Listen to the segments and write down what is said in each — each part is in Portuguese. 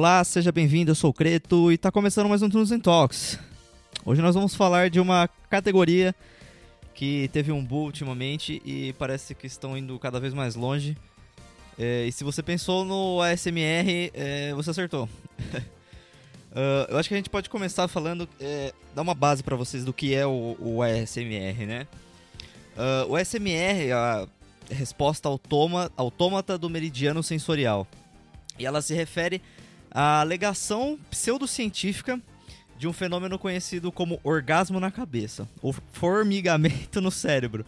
Olá, seja bem-vindo, eu sou o Creto e está começando mais um Tunes Talks. Hoje nós vamos falar de uma categoria que teve um boom ultimamente e parece que estão indo cada vez mais longe. É, e se você pensou no ASMR, é, você acertou. uh, eu acho que a gente pode começar falando, é, dar uma base para vocês do que é o, o ASMR, né? Uh, o ASMR é a resposta autômata do meridiano sensorial. E ela se refere à alegação pseudocientífica de um fenômeno conhecido como orgasmo na cabeça, ou formigamento no cérebro.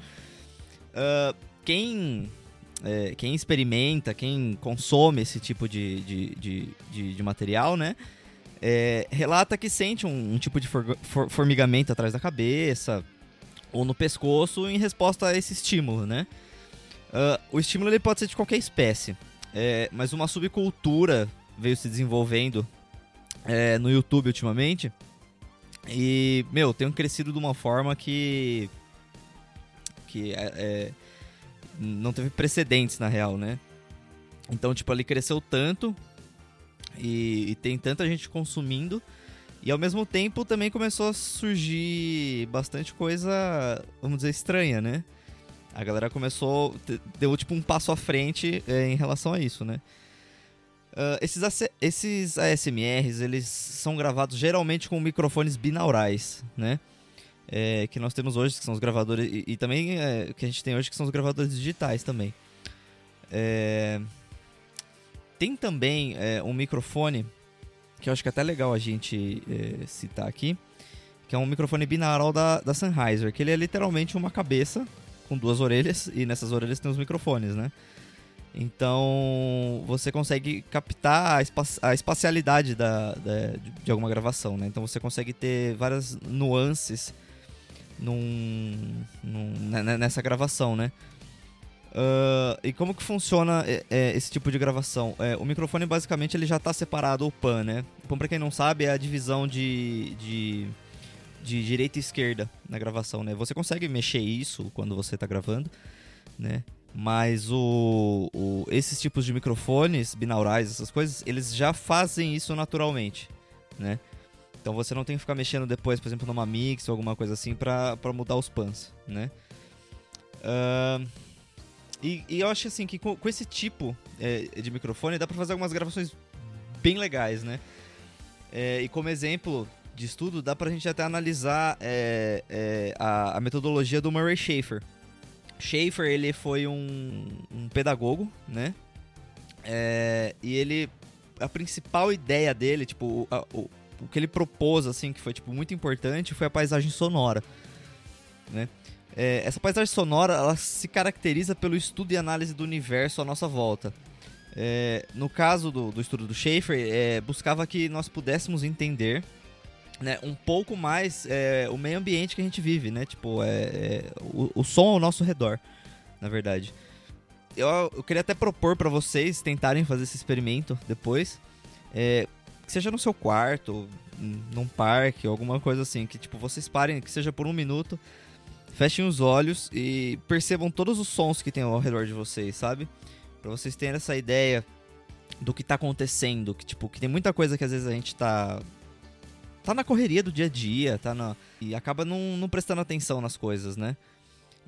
Uh, quem, é, quem experimenta, quem consome esse tipo de, de, de, de, de material, né? É, relata que sente um, um tipo de for, for, formigamento atrás da cabeça ou no pescoço em resposta a esse estímulo, né? Uh, o estímulo ele pode ser de qualquer espécie. É, mas uma subcultura veio se desenvolvendo é, no YouTube ultimamente. E, meu, tem crescido de uma forma que. que é, é, não teve precedentes na real, né? Então, tipo, ali cresceu tanto e, e, tem tanta gente consumindo. E ao mesmo tempo também começou a surgir bastante coisa, vamos dizer, estranha, né? A galera começou, deu tipo um passo à frente é, em relação a isso, né? Uh, esses, esses ASMRs, eles são gravados geralmente com microfones binaurais, né? É, que nós temos hoje, que são os gravadores, e, e também é, que a gente tem hoje, que são os gravadores digitais também. É, tem também é, um microfone, que eu acho que é até legal a gente é, citar aqui, que é um microfone binaural da, da Sennheiser, que ele é literalmente uma cabeça com duas orelhas e nessas orelhas tem os microfones, né? Então você consegue captar a, espa a espacialidade da, da, de alguma gravação, né? Então você consegue ter várias nuances num, num, nessa gravação, né? Uh, e como que funciona é, é, esse tipo de gravação? É, o microfone basicamente ele já está separado o pan, né? O pan, para quem não sabe, é a divisão de, de de direita e esquerda na gravação, né? Você consegue mexer isso quando você está gravando, né? Mas o, o, esses tipos de microfones binaurais, essas coisas, eles já fazem isso naturalmente, né? Então você não tem que ficar mexendo depois, por exemplo, numa mix ou alguma coisa assim para mudar os pans, né? Uh, e, e, eu acho assim que com, com esse tipo é, de microfone dá para fazer algumas gravações bem legais, né? É, e como exemplo, de estudo, dá pra gente até analisar é, é, a, a, metodologia do Murray Schaefer. Schaefer, ele foi um, um pedagogo, né? É, e ele... A principal ideia dele, tipo, o, a, o, o que ele propôs, assim, que foi, tipo, muito importante, foi a paisagem sonora, né? É, essa paisagem sonora, ela se caracteriza pelo estudo e análise do universo à nossa volta. É, no caso do, do estudo do Schaefer, é, buscava que nós pudéssemos entender né, um pouco mais é, o meio ambiente que a gente vive, né? Tipo, é, é o, o, som ao nosso redor, na verdade. Eu, eu queria até propor para vocês tentarem fazer esse experimento depois. É, que seja no seu quarto, num parque, alguma coisa assim. Que tipo, vocês parem, que seja por um minuto, fechem os olhos e percebam todos os sons que tem ao redor de vocês, sabe? Para vocês terem essa ideia do que tá acontecendo. Que, tipo, que tem muita coisa que às vezes a gente tá tá na correria do dia a dia, tá na, e acaba não, não prestando atenção nas coisas, né?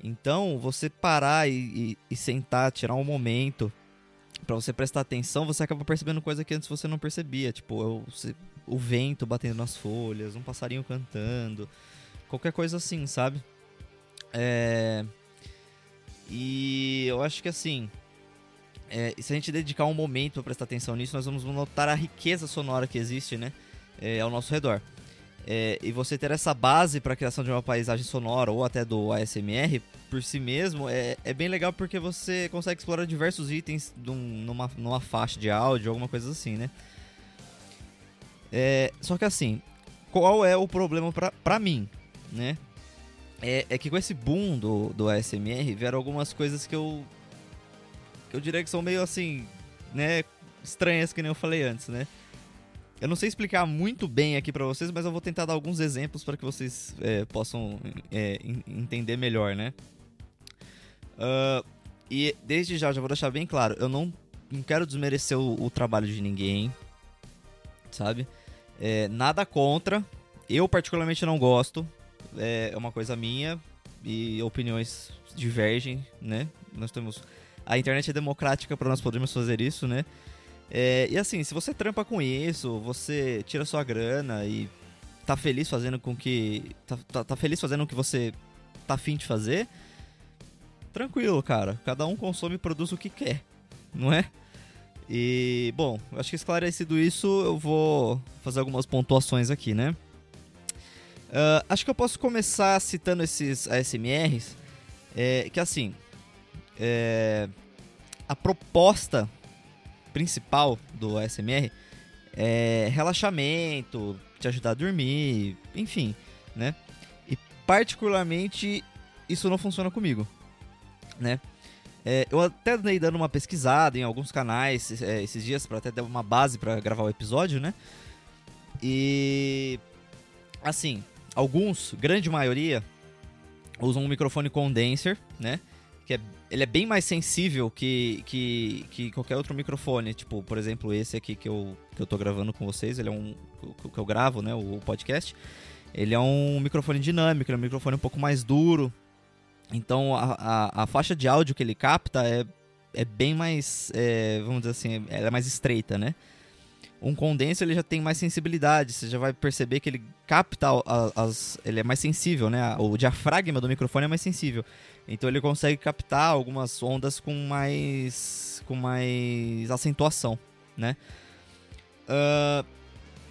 Então, você parar e, e, e sentar, tirar um momento para você prestar atenção, você acaba percebendo coisa que antes você não percebia, tipo, o, o vento batendo nas folhas, um passarinho cantando, qualquer coisa assim, sabe? É... E eu acho que assim, é, se a gente dedicar um momento para prestar atenção nisso, nós vamos notar a riqueza sonora que existe, né? É, ao nosso redor. É, e você ter essa base para a criação de uma paisagem sonora ou até do ASMR por si mesmo é, é bem legal porque você consegue explorar diversos itens num, numa, numa faixa de áudio, alguma coisa assim, né? É, só que assim, qual é o problema pra, mim, né? É, é que com esse boom do, do ASMR vieram algumas coisas que eu. que eu diria que são meio assim, né? Estranhas, que nem eu falei antes, né? Eu não sei explicar muito bem aqui para vocês, mas eu vou tentar dar alguns exemplos para que vocês é, possam é, entender melhor, né? Uh, e desde já, já vou deixar bem claro, eu não, não quero desmerecer o, o trabalho de ninguém, sabe? É, nada contra. Eu particularmente não gosto. É, é uma coisa minha e opiniões divergem, né? Nós temos a internet é democrática para nós podermos fazer isso, né? É, e assim, se você trampa com isso, você tira sua grana e tá feliz fazendo com que. Tá, tá, tá feliz fazendo o que você tá afim de fazer, tranquilo, cara. Cada um consome e produz o que quer, não é? E, bom, acho que esclarecido isso, eu vou fazer algumas pontuações aqui, né? Uh, acho que eu posso começar citando esses ASMRs, é, que assim, é, a proposta principal do ASMR é relaxamento, te ajudar a dormir, enfim, né? E particularmente isso não funciona comigo, né? É, eu até andei dando uma pesquisada em alguns canais é, esses dias para até dar uma base para gravar o episódio, né? E assim, alguns, grande maioria, usam um microfone condenser, né? Que é, ele é bem mais sensível que, que, que qualquer outro microfone. Tipo, por exemplo, esse aqui que eu, que eu tô gravando com vocês, ele é um. que eu gravo, né? O podcast. Ele é um microfone dinâmico, é um microfone um pouco mais duro, então a, a, a, faixa de áudio que ele capta é, é bem mais, é, vamos dizer assim, ela é mais estreita, né? Um condenser ele já tem mais sensibilidade, você já vai perceber que ele capta as, ele é mais sensível, né? O diafragma do microfone é mais sensível, então ele consegue captar algumas ondas com mais com mais acentuação, né? Uh,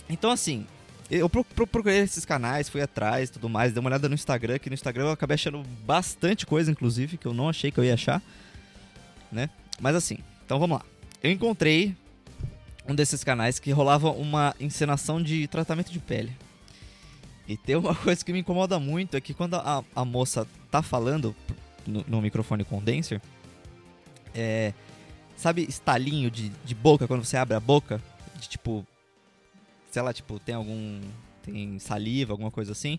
então assim, eu procurei esses canais, fui atrás tudo mais, dei uma olhada no Instagram, que no Instagram eu acabei achando bastante coisa, inclusive, que eu não achei que eu ia achar, né? Mas assim, então vamos lá. Eu encontrei um desses canais que rolava uma encenação de tratamento de pele. E tem uma coisa que me incomoda muito, é que quando a, a moça tá falando no, no microfone condenser, é... Sabe estalinho de, de boca, quando você abre a boca? De tipo, sei lá, tipo, tem algum. Tem saliva, alguma coisa assim.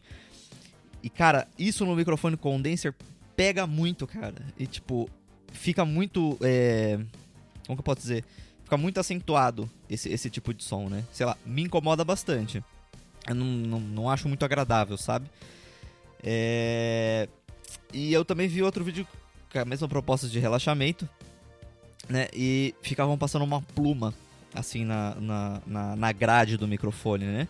E, cara, isso no microfone condenser pega muito, cara. E, tipo, fica muito. É... Como que eu posso dizer? Fica muito acentuado esse, esse tipo de som, né? Sei lá, me incomoda bastante. Eu não, não, não acho muito agradável, sabe? É... E eu também vi outro vídeo com a mesma proposta de relaxamento, né? E ficavam passando uma pluma assim, na, na, na, na grade do microfone, né?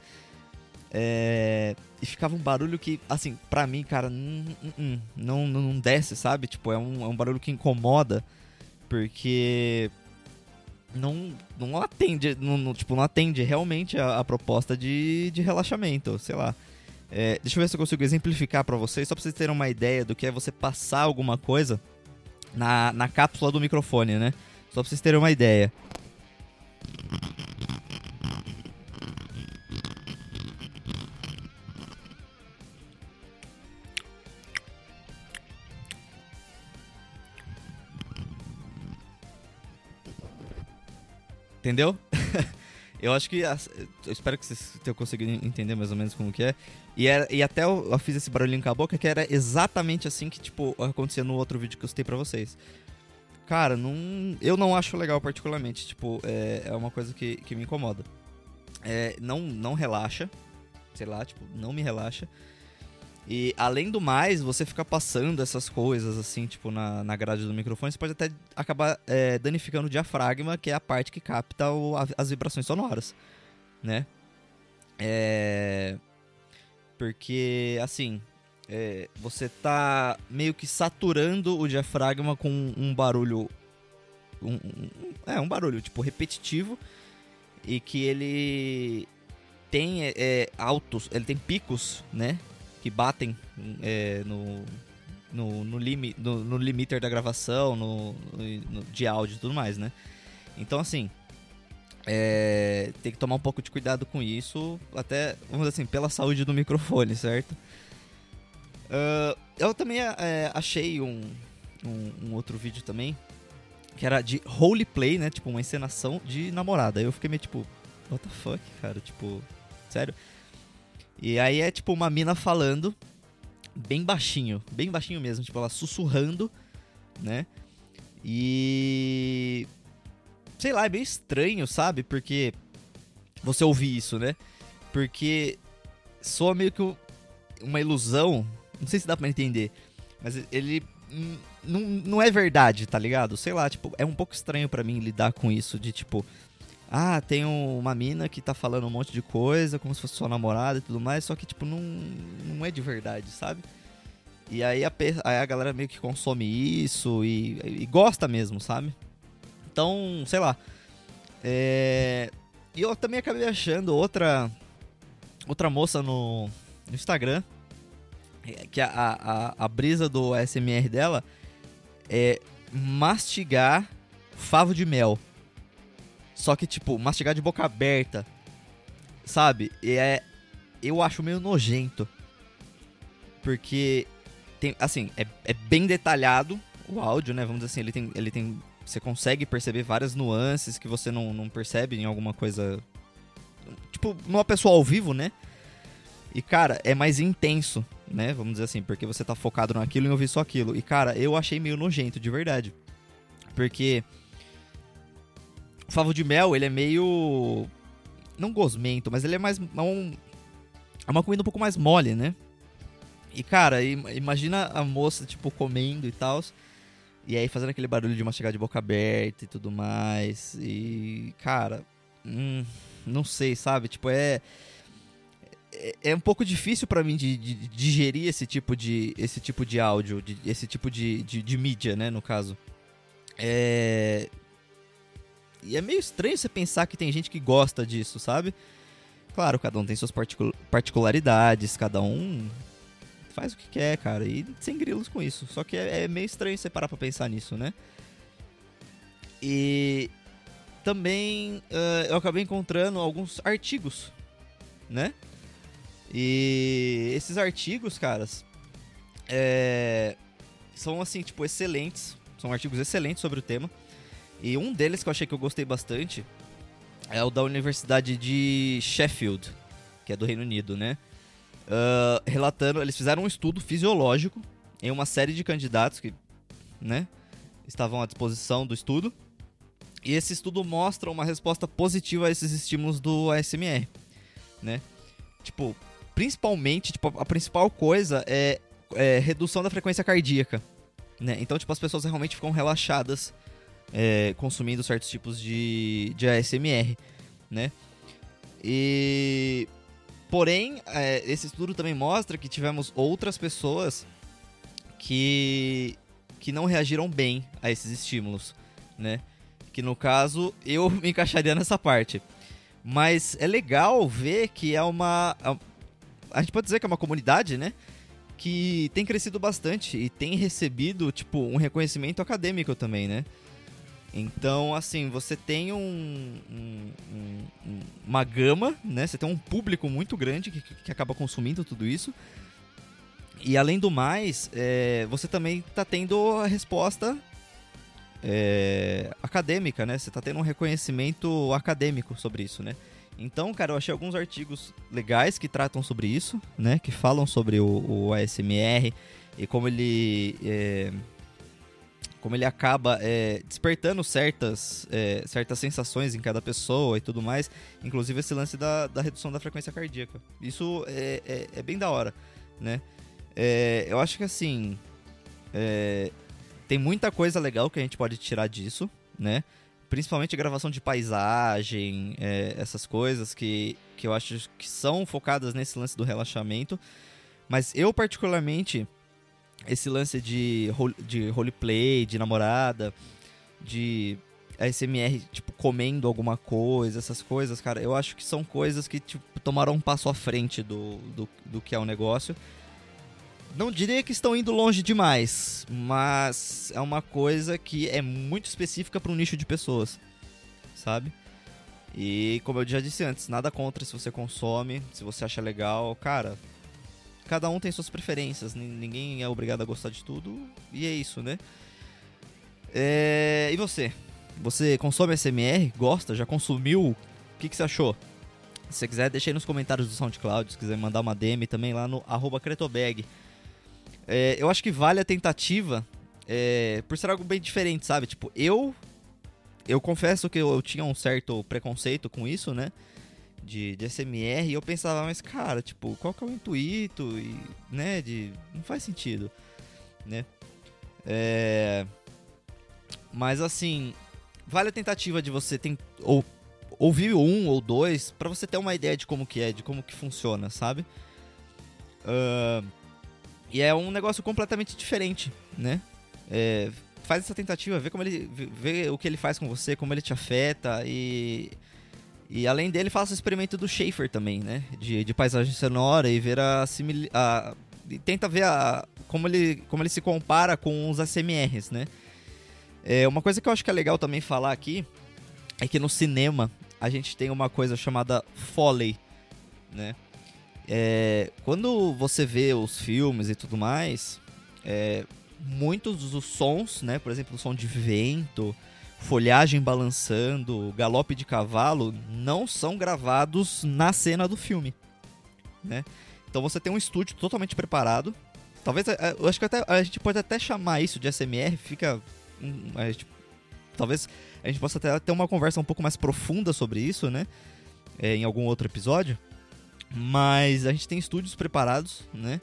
É, e ficava um barulho que, assim, pra mim, cara, não, não, não desce, sabe? Tipo, é um, é um barulho que incomoda, porque não, não atende, não, tipo, não atende realmente a, a proposta de, de relaxamento, sei lá. É, deixa eu ver se eu consigo exemplificar para vocês, só pra vocês terem uma ideia do que é você passar alguma coisa na, na cápsula do microfone, né? Só pra vocês terem uma ideia. Entendeu? Eu acho que. Eu espero que vocês tenham conseguido entender mais ou menos como que é. E, era, e até eu, eu, fiz esse barulhinho com a boca que era exatamente assim que, tipo, acontecia no outro vídeo que eu citei pra vocês. Cara, não, eu não acho legal particularmente. Tipo, é, é uma coisa que, que me incomoda. É, não, não relaxa. Sei lá, tipo, não me relaxa. E além do mais, você ficar passando essas coisas assim, tipo, na, na grade do microfone, você pode até acabar é, danificando o diafragma, que é a parte que capta o, a, as vibrações sonoras, né? É. Porque, assim, é, você tá meio que saturando o diafragma com um barulho. Um, um, é, um barulho, tipo, repetitivo. E que ele tem é, altos, ele tem picos, né? Que batem é, no, no, no, limi, no, no limiter da gravação, no, no, de áudio e tudo mais, né? Então, assim, é, tem que tomar um pouco de cuidado com isso, até, vamos dizer assim, pela saúde do microfone, certo? Uh, eu também é, achei um, um, um, outro vídeo também, que era de roleplay, né? Tipo, uma encenação de namorada. Eu fiquei meio tipo, what the fuck, cara? Tipo, sério? E aí é tipo uma mina falando bem baixinho, bem baixinho mesmo, tipo, ela sussurrando, né? E. Sei lá, é meio estranho, sabe? Porque você ouvir isso, né? Porque soa meio que uma ilusão, não sei se dá pra entender, mas ele não, não é verdade, tá ligado? Sei lá, tipo, é um pouco estranho para mim lidar com isso, de tipo, ah, tem uma mina que tá falando um monte de coisa, como se fosse sua namorada e tudo mais, só que, tipo, não, não é de verdade, sabe? E aí a, aí a galera meio que consome isso e, e gosta mesmo, sabe? Então, sei lá. É... E eu também acabei achando outra outra moça no, no Instagram que a, a, a brisa do SMR dela é mastigar favo de mel. Só que, tipo, mastigar de boca aberta. Sabe? E é. Eu acho meio nojento. Porque. Tem, assim, é, é bem detalhado o áudio, né? Vamos dizer assim, ele tem. Ele tem você consegue perceber várias nuances que você não, não percebe em alguma coisa. Tipo, numa pessoa ao vivo, né? E, cara, é mais intenso, né? Vamos dizer assim, porque você tá focado naquilo e ouvir só aquilo. E, cara, eu achei meio nojento, de verdade. Porque o favo de mel, ele é meio. Não gosmento, mas ele é mais. É, um, é uma comida um pouco mais mole, né? E, cara, imagina a moça, tipo, comendo e tal. E aí fazendo aquele barulho de mastigar de boca aberta e tudo mais. E, cara, hum, não sei, sabe? Tipo, é. É, é um pouco difícil para mim de, de, de, digerir esse tipo de, esse tipo de áudio, de, esse tipo de, de, de mídia, né, no caso. É, e é meio estranho você pensar que tem gente que gosta disso, sabe? Claro, cada um tem suas particularidades, cada um faz o que quer, cara, e sem grilos com isso. Só que é, é meio estranho você parar pra pensar nisso, né? E também uh, eu acabei encontrando alguns artigos, né? E esses artigos, caras, é, são assim, tipo, excelentes. São artigos excelentes sobre o tema. E um deles que eu achei que eu gostei bastante é o da Universidade de Sheffield, que é do Reino Unido, né? Uh, relatando, eles fizeram um estudo fisiológico em uma série de candidatos que, né, estavam à disposição do estudo. E esse estudo mostra uma resposta positiva a esses estímulos do ASMR, né? Tipo, principalmente, tipo, a principal coisa é, é redução da frequência cardíaca, né? Então, tipo, as pessoas realmente ficam relaxadas é, consumindo certos tipos de, de ASMR, né? E porém, é, esse estudo também mostra que tivemos outras pessoas que que não reagiram bem a esses estímulos, né? Que no caso eu me encaixaria nessa parte. Mas é legal ver que é uma a gente pode dizer que é uma comunidade, né? Que tem crescido bastante e tem recebido, tipo, um reconhecimento acadêmico também, né? Então, assim, você tem um, um, um, uma gama, né? Você tem um público muito grande que, que acaba consumindo tudo isso. E além do mais, é, você também está tendo a resposta é, acadêmica, né? Você está tendo um reconhecimento acadêmico sobre isso, né? Então, cara, eu achei alguns artigos legais que tratam sobre isso, né? Que falam sobre o, o ASMR e como ele... É, como ele acaba é, despertando certas, é, certas sensações em cada pessoa e tudo mais, inclusive esse lance da, da redução da frequência cardíaca. Isso é, é, é bem da hora, né? É, eu acho que assim, é, tem muita coisa legal que a gente pode tirar disso, né? Principalmente gravação de paisagem, essas coisas que, que eu acho que são focadas nesse lance do relaxamento. Mas eu, particularmente, esse lance de, de roleplay, de namorada, de ASMR, tipo, comendo alguma coisa, essas coisas, cara, eu acho que são coisas que, tipo, tomaram um passo à frente do, do, do que é o negócio. Não diria que estão indo longe demais, mas é uma coisa que é muito específica para um nicho de pessoas, sabe? E como eu já disse antes, nada contra se você consome, se você acha legal, cara, cada um tem suas preferências, ninguém é obrigado a gostar de tudo, e é isso, né? É... E você? Você consome SMR? Gosta? Já consumiu? O que, que você achou? Se você quiser, deixa aí nos comentários do SoundCloud, se quiser mandar uma DM também lá no Cretobag. É, eu acho que vale a tentativa é, por ser algo bem diferente, sabe? Tipo, eu. Eu confesso que eu, eu tinha um certo preconceito com isso, né? De, de SMR e eu pensava, mas cara, tipo, qual que é o intuito? E, né, de. Não faz sentido, né? É. Mas assim, vale a tentativa de você tem, ou, ouvir um ou dois para você ter uma ideia de como que é, de como que funciona, sabe? Uh, e é um negócio completamente diferente, né? É, faz essa tentativa, vê como ele vê o que ele faz com você, como ele te afeta e e além dele faça o experimento do Schaefer também, né? De, de paisagem sonora e ver a, simil... a tenta ver a, como ele como ele se compara com os ASMRs, né? É, uma coisa que eu acho que é legal também falar aqui é que no cinema a gente tem uma coisa chamada Foley, né? É, quando você vê os filmes e tudo mais, é, muitos dos sons, né? Por exemplo, o som de vento, folhagem balançando, galope de cavalo, não são gravados na cena do filme, né? Então você tem um estúdio totalmente preparado. Talvez, é, eu acho que até, a gente pode até chamar isso de SMR, fica... A gente, talvez a gente possa até ter uma conversa um pouco mais profunda sobre isso, né? É, em algum outro episódio. Mas a gente tem estúdios preparados, né?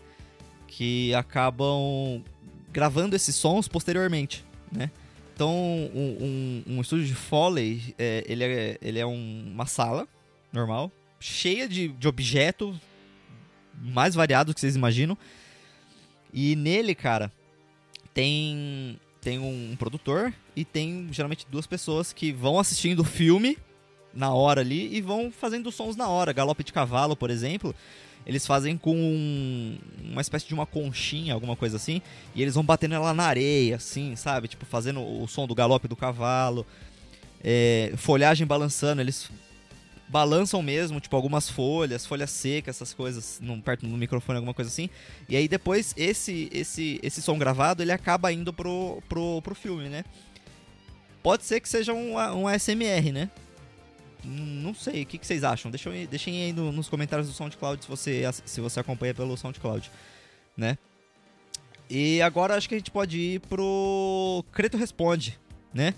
Que acabam gravando esses sons posteriormente, né? Então, um, um, um estúdio de Foley, é, ele, é, ele é um, uma sala normal, cheia de, de objetos mais variados que vocês imaginam. E nele, cara, tem, tem um produtor e tem geralmente duas pessoas que vão assistindo o filme na hora ali e vão fazendo sons na hora. Galope de cavalo, por exemplo, eles fazem com um, uma espécie de uma conchinha, alguma coisa assim, e eles vão batendo ela na areia, assim, sabe? Tipo, fazendo o som do galope do cavalo. É, folhagem balançando, eles balançam mesmo, tipo, algumas folhas, folhas secas, essas coisas, no, perto do microfone, alguma coisa assim. E aí depois esse esse esse som gravado, ele acaba indo pro, pro, pro filme, né? Pode ser que seja um, um ASMR, né? Não sei, o que, que vocês acham? Deixem, deixem aí no, nos comentários do SoundCloud se você, se você acompanha pelo SoundCloud, né? E agora acho que a gente pode ir pro Creto Responde, né?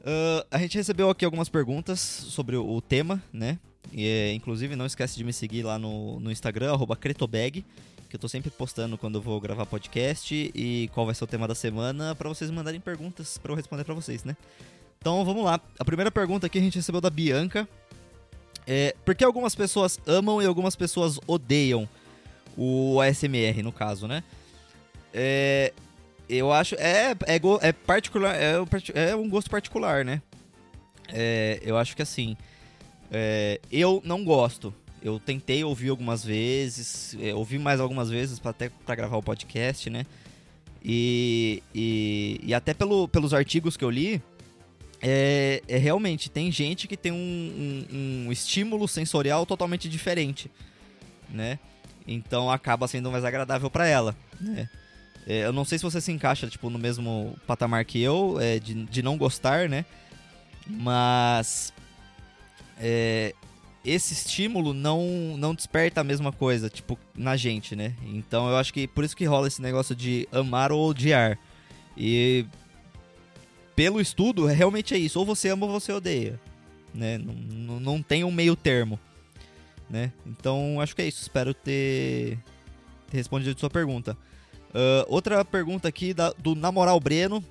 Uh, a gente recebeu aqui algumas perguntas sobre o, o tema, né? E, é, inclusive, não esquece de me seguir lá no, no Instagram, cretobag, que eu tô sempre postando quando eu vou gravar podcast e qual vai ser o tema da semana, para vocês mandarem perguntas para eu responder para vocês, né? Então vamos lá. A primeira pergunta aqui a gente recebeu da Bianca. É, por que algumas pessoas amam e algumas pessoas odeiam o ASMR, no caso, né? É, eu acho. É, é, é particular. É, é um gosto particular, né? É, eu acho que assim. É, eu não gosto. Eu tentei ouvir algumas vezes, é, ouvi mais algumas vezes pra, até para gravar o podcast, né? E, e, e até pelo, pelos artigos que eu li, é, é, realmente tem gente que tem um, um, um, estímulo sensorial totalmente diferente, né? Então acaba sendo mais agradável para ela, né? É, eu não sei se você se encaixa tipo no mesmo patamar que eu é, de, de não gostar, né? Mas é, esse estímulo não não desperta a mesma coisa tipo na gente, né? Então eu acho que por isso que rola esse negócio de amar ou odiar. E pelo estudo, realmente é isso. Ou você ama ou você odeia. Né? Não, não, tem um meio termo. Né? Então, acho que é isso. Espero ter, ter respondido sua pergunta. Uh, outra pergunta aqui da, do Namoral Breno.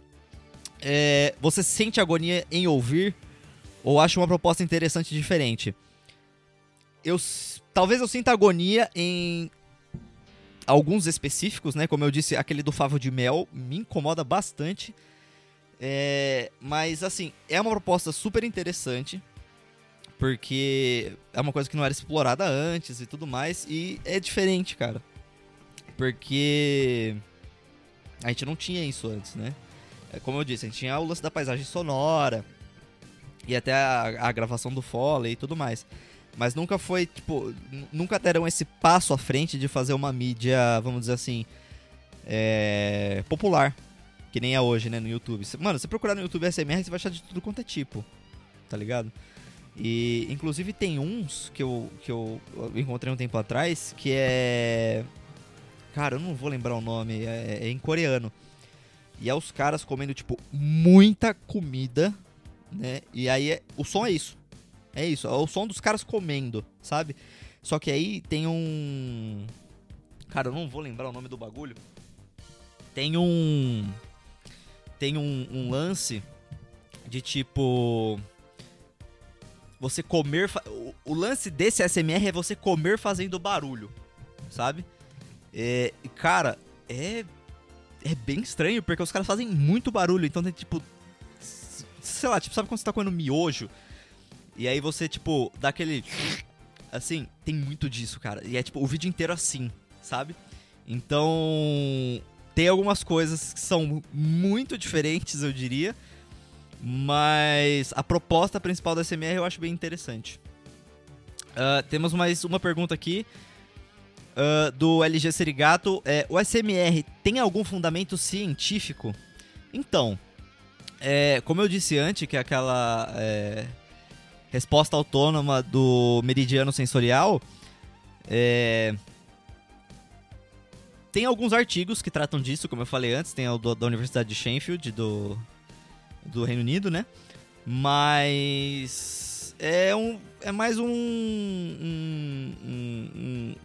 É, você sente agonia em ouvir ou acha uma proposta interessante e diferente? Eu, talvez eu sinta agonia em alguns específicos, né? Como eu disse, aquele do Favo de Mel me incomoda bastante. É, mas, assim, é uma proposta super interessante. Porque é uma coisa que não era explorada antes e tudo mais. E é diferente, cara. Porque a gente não tinha isso antes, né? É, como eu disse, a gente tinha aulas da paisagem sonora. E até a, a gravação do Foley e tudo mais. Mas nunca foi, tipo, nunca deram esse passo à frente de fazer uma mídia, vamos dizer assim, é, popular. Que nem é hoje, né, no YouTube. Mano, você procurar no YouTube SMR, você vai achar de tudo quanto é tipo. Tá ligado? E inclusive tem uns que eu, que eu encontrei um tempo atrás que é. Cara, eu não vou lembrar o nome, é, é em coreano. E é os caras comendo, tipo, muita comida, né? E aí é, o som é isso. É isso, é o som dos caras comendo, sabe? Só que aí tem um. Cara, eu não vou lembrar o nome do bagulho. Tem um. Tem um, um lance de tipo. Você comer. O lance desse SMR é você comer fazendo barulho, sabe? É, cara, é. É bem estranho, porque os caras fazem muito barulho, então tem tipo. Sei lá, tipo, sabe quando você tá comendo miojo? E aí você, tipo, dá aquele. Assim, tem muito disso, cara. E é tipo, o vídeo inteiro assim, sabe? Então. Tem algumas coisas que são muito diferentes, eu diria. Mas a proposta principal da SMR eu acho bem interessante. Uh, temos mais uma pergunta aqui. Uh, do LG Serigato. É, o SMR tem algum fundamento científico? Então, é, como eu disse antes, que é aquela é, resposta autônoma do meridiano sensorial, é, tem alguns artigos que tratam disso, como eu falei antes, tem o do, da Universidade de Sheffield, do, do Reino Unido, né? Mas é um é mais um, um, um, um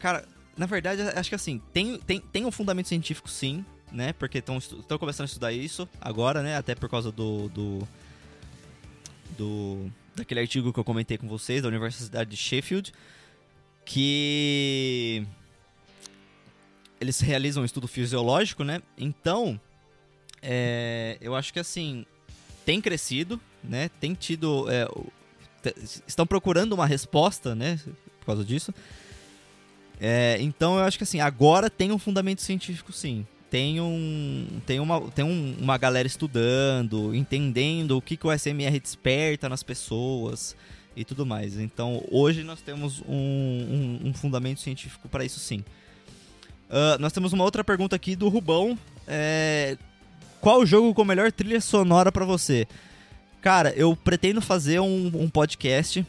cara, na verdade acho que assim tem, tem, tem um fundamento científico sim, né? Porque estão começando a estudar isso agora, né? Até por causa do, do do daquele artigo que eu comentei com vocês da Universidade de Sheffield, que eles realizam um estudo fisiológico, né? Então, é, eu acho que assim tem crescido, né? Tem tido, é, estão procurando uma resposta, né? Por causa disso. É, então eu acho que assim agora tem um fundamento científico, sim. Tem um, tem uma, tem um, uma galera estudando, entendendo o que, que o SMR desperta nas pessoas e tudo mais. Então hoje nós temos um, um, um fundamento científico para isso, sim. Uh, nós temos uma outra pergunta aqui do Rubão. É, qual jogo com melhor trilha sonora para você? Cara, eu pretendo fazer um, um podcast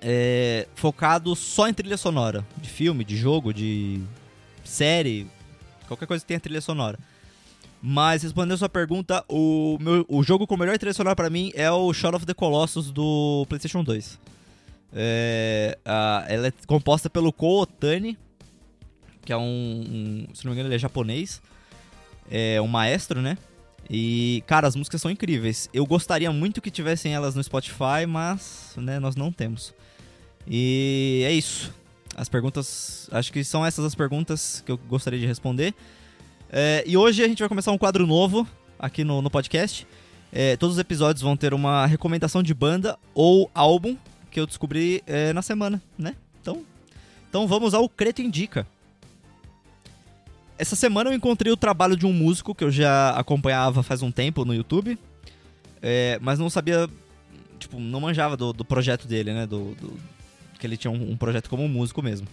é, focado só em trilha sonora. De filme, de jogo, de série, qualquer coisa que tenha trilha sonora. Mas respondendo sua pergunta, o, meu, o jogo com melhor trilha sonora para mim é o Shadow of the Colossus do PlayStation 2. É, a, ela é composta pelo Ko Otani, que é um, um, Se não me engano, ele é japonês é um maestro, né? E, cara, as músicas são incríveis. Eu gostaria muito que tivessem elas no Spotify, mas, né, nós não temos. E é isso. As perguntas. Acho que são essas as perguntas que eu gostaria de responder. É, e hoje a gente vai começar um quadro novo aqui no, no podcast. É, todos os episódios vão ter uma recomendação de banda ou álbum que eu descobri é, na semana, né? Então, então vamos ao Creto Indica. Essa semana eu encontrei o trabalho de um músico que eu já acompanhava faz um tempo no YouTube, é, mas não sabia, tipo, não manjava do, do projeto dele, né? Do, do que ele tinha um, um, projeto como músico mesmo.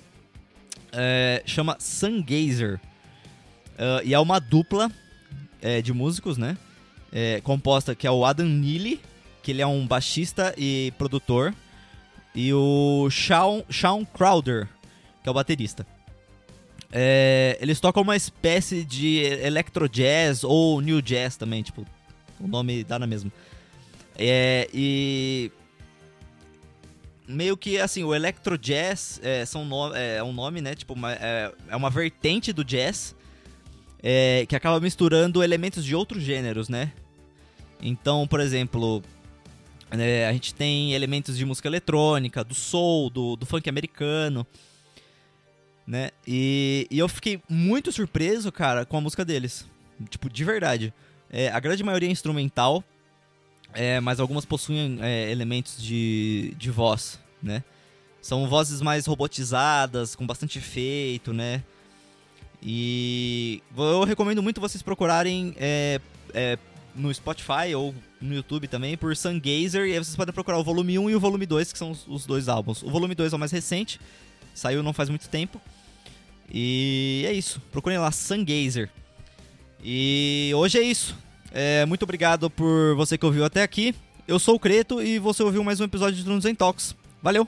É, chama Sungazer. Uh, e é uma dupla é, de músicos, né? É, composta que é o Adam Neely, que ele é um baixista e produtor, e o Sean, Sean Crowder, que é o baterista. É, eles tocam uma espécie de electro jazz ou new jazz também, tipo, o nome dá na mesma. É, e meio que assim, o electro jazz é, são no, é, é um nome, né? Tipo, uma, é, é uma vertente do jazz é, que acaba misturando elementos de outros gêneros, né? Então, por exemplo, é, a gente tem elementos de música eletrônica, do soul, do, do funk americano né? E, e eu fiquei muito surpreso, cara, com a música deles. Tipo, de verdade. É, a grande maioria é instrumental, é, mas algumas possuem é, elementos de, de voz, né? São vozes mais robotizadas, com bastante efeito, né? E eu recomendo muito vocês procurarem é, é, no Spotify ou no YouTube também por Sungazer, e aí vocês podem procurar o volume 1 e o volume 2, que são os, dois álbuns. O volume 2 é o mais recente, saiu não faz muito tempo. E é isso. Procurem lá Sungazer. E hoje é isso. É, muito obrigado por você que ouviu até aqui. Eu sou o Creto e você ouviu mais um episódio de Druns em Talks. Valeu!